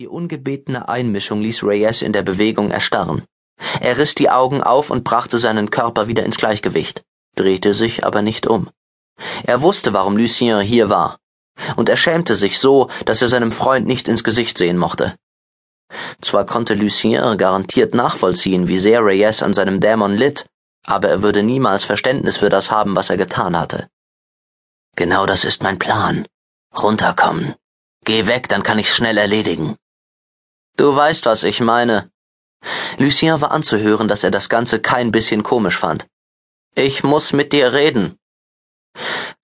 Die ungebetene Einmischung ließ Reyes in der Bewegung erstarren. Er riss die Augen auf und brachte seinen Körper wieder ins Gleichgewicht, drehte sich aber nicht um. Er wusste, warum Lucien hier war, und er schämte sich so, dass er seinem Freund nicht ins Gesicht sehen mochte. Zwar konnte Lucien garantiert nachvollziehen, wie sehr Reyes an seinem Dämon litt, aber er würde niemals Verständnis für das haben, was er getan hatte. Genau das ist mein Plan. Runterkommen. Geh weg, dann kann ich's schnell erledigen. Du weißt, was ich meine. Lucien war anzuhören, dass er das Ganze kein bisschen komisch fand. Ich muss mit dir reden.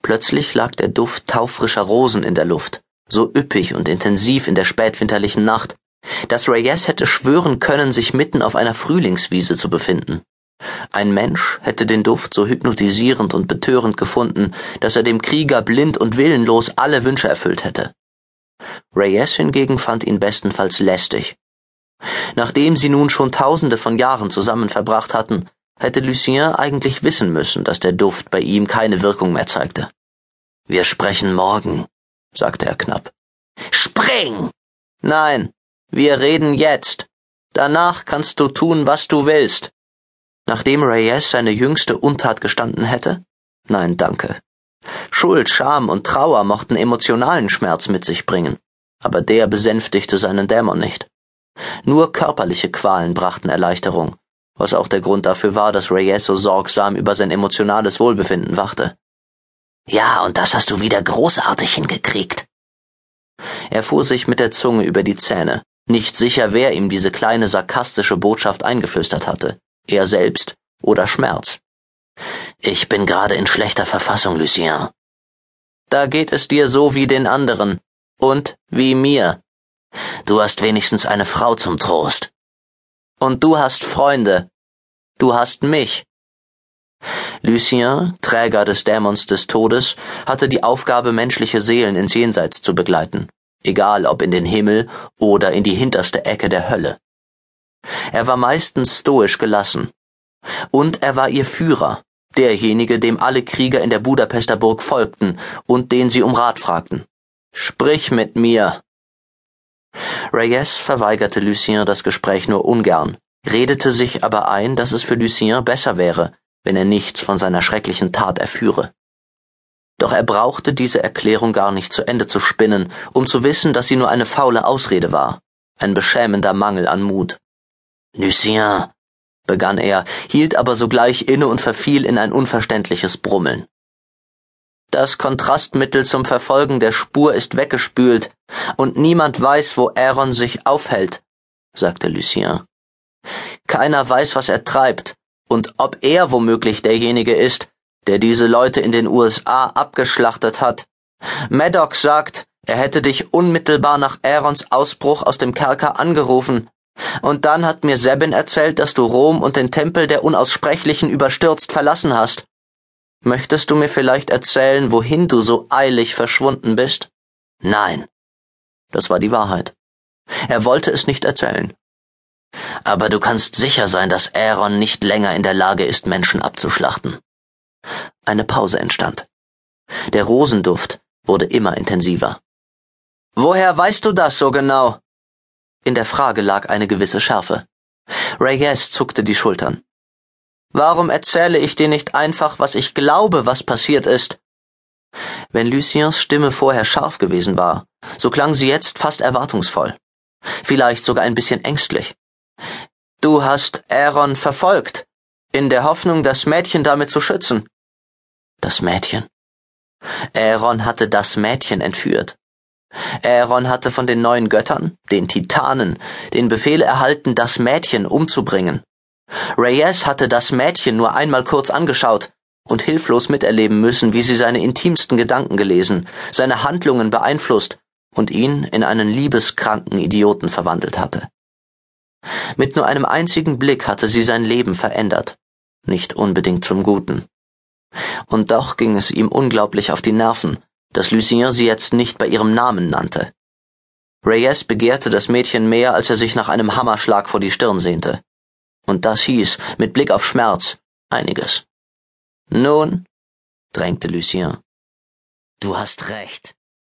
Plötzlich lag der Duft taufrischer Rosen in der Luft, so üppig und intensiv in der spätwinterlichen Nacht, dass Reyes hätte schwören können, sich mitten auf einer Frühlingswiese zu befinden. Ein Mensch hätte den Duft so hypnotisierend und betörend gefunden, dass er dem Krieger blind und willenlos alle Wünsche erfüllt hätte. Reyes hingegen fand ihn bestenfalls lästig. Nachdem sie nun schon tausende von Jahren zusammen verbracht hatten, hätte Lucien eigentlich wissen müssen, dass der Duft bei ihm keine Wirkung mehr zeigte. Wir sprechen morgen, sagte er knapp. Spring! Nein, wir reden jetzt. Danach kannst du tun, was du willst. Nachdem Reyes seine jüngste Untat gestanden hätte? Nein, danke. Schuld, Scham und Trauer mochten emotionalen Schmerz mit sich bringen, aber der besänftigte seinen Dämon nicht. Nur körperliche Qualen brachten Erleichterung, was auch der Grund dafür war, dass Reyes so sorgsam über sein emotionales Wohlbefinden wachte. Ja, und das hast du wieder großartig hingekriegt. Er fuhr sich mit der Zunge über die Zähne, nicht sicher, wer ihm diese kleine sarkastische Botschaft eingeflüstert hatte, er selbst oder Schmerz. Ich bin gerade in schlechter Verfassung, Lucien. Da geht es dir so wie den anderen. Und wie mir. Du hast wenigstens eine Frau zum Trost. Und du hast Freunde. Du hast mich. Lucien, Träger des Dämons des Todes, hatte die Aufgabe, menschliche Seelen ins Jenseits zu begleiten, egal ob in den Himmel oder in die hinterste Ecke der Hölle. Er war meistens stoisch gelassen. Und er war ihr Führer, derjenige, dem alle Krieger in der Budapester Burg folgten und den sie um Rat fragten. Sprich mit mir. Reyes verweigerte Lucien das Gespräch nur ungern, redete sich aber ein, dass es für Lucien besser wäre, wenn er nichts von seiner schrecklichen Tat erführe. Doch er brauchte diese Erklärung gar nicht zu Ende zu spinnen, um zu wissen, dass sie nur eine faule Ausrede war, ein beschämender Mangel an Mut. Lucien, begann er, hielt aber sogleich inne und verfiel in ein unverständliches Brummeln. Das Kontrastmittel zum Verfolgen der Spur ist weggespült, und niemand weiß, wo Aaron sich aufhält, sagte Lucien. Keiner weiß, was er treibt, und ob er womöglich derjenige ist, der diese Leute in den USA abgeschlachtet hat. Maddox sagt, er hätte dich unmittelbar nach Aarons Ausbruch aus dem Kerker angerufen, und dann hat mir Sebin erzählt, dass du Rom und den Tempel der Unaussprechlichen überstürzt verlassen hast. Möchtest du mir vielleicht erzählen, wohin du so eilig verschwunden bist? Nein. Das war die Wahrheit. Er wollte es nicht erzählen. Aber du kannst sicher sein, dass Aaron nicht länger in der Lage ist, Menschen abzuschlachten. Eine Pause entstand. Der Rosenduft wurde immer intensiver. Woher weißt du das so genau? In der Frage lag eine gewisse Schärfe. Reyes zuckte die Schultern. Warum erzähle ich dir nicht einfach, was ich glaube, was passiert ist? Wenn Luciens Stimme vorher scharf gewesen war, so klang sie jetzt fast erwartungsvoll. Vielleicht sogar ein bisschen ängstlich. Du hast Aaron verfolgt, in der Hoffnung, das Mädchen damit zu schützen. Das Mädchen? Aaron hatte das Mädchen entführt. Aaron hatte von den neuen Göttern, den Titanen, den Befehl erhalten, das Mädchen umzubringen. Reyes hatte das Mädchen nur einmal kurz angeschaut und hilflos miterleben müssen, wie sie seine intimsten Gedanken gelesen, seine Handlungen beeinflusst und ihn in einen liebeskranken Idioten verwandelt hatte. Mit nur einem einzigen Blick hatte sie sein Leben verändert, nicht unbedingt zum Guten. Und doch ging es ihm unglaublich auf die Nerven, dass Lucien sie jetzt nicht bei ihrem Namen nannte. Reyes begehrte das Mädchen mehr, als er sich nach einem Hammerschlag vor die Stirn sehnte. Und das hieß, mit Blick auf Schmerz, einiges. Nun, drängte Lucien. Du hast recht.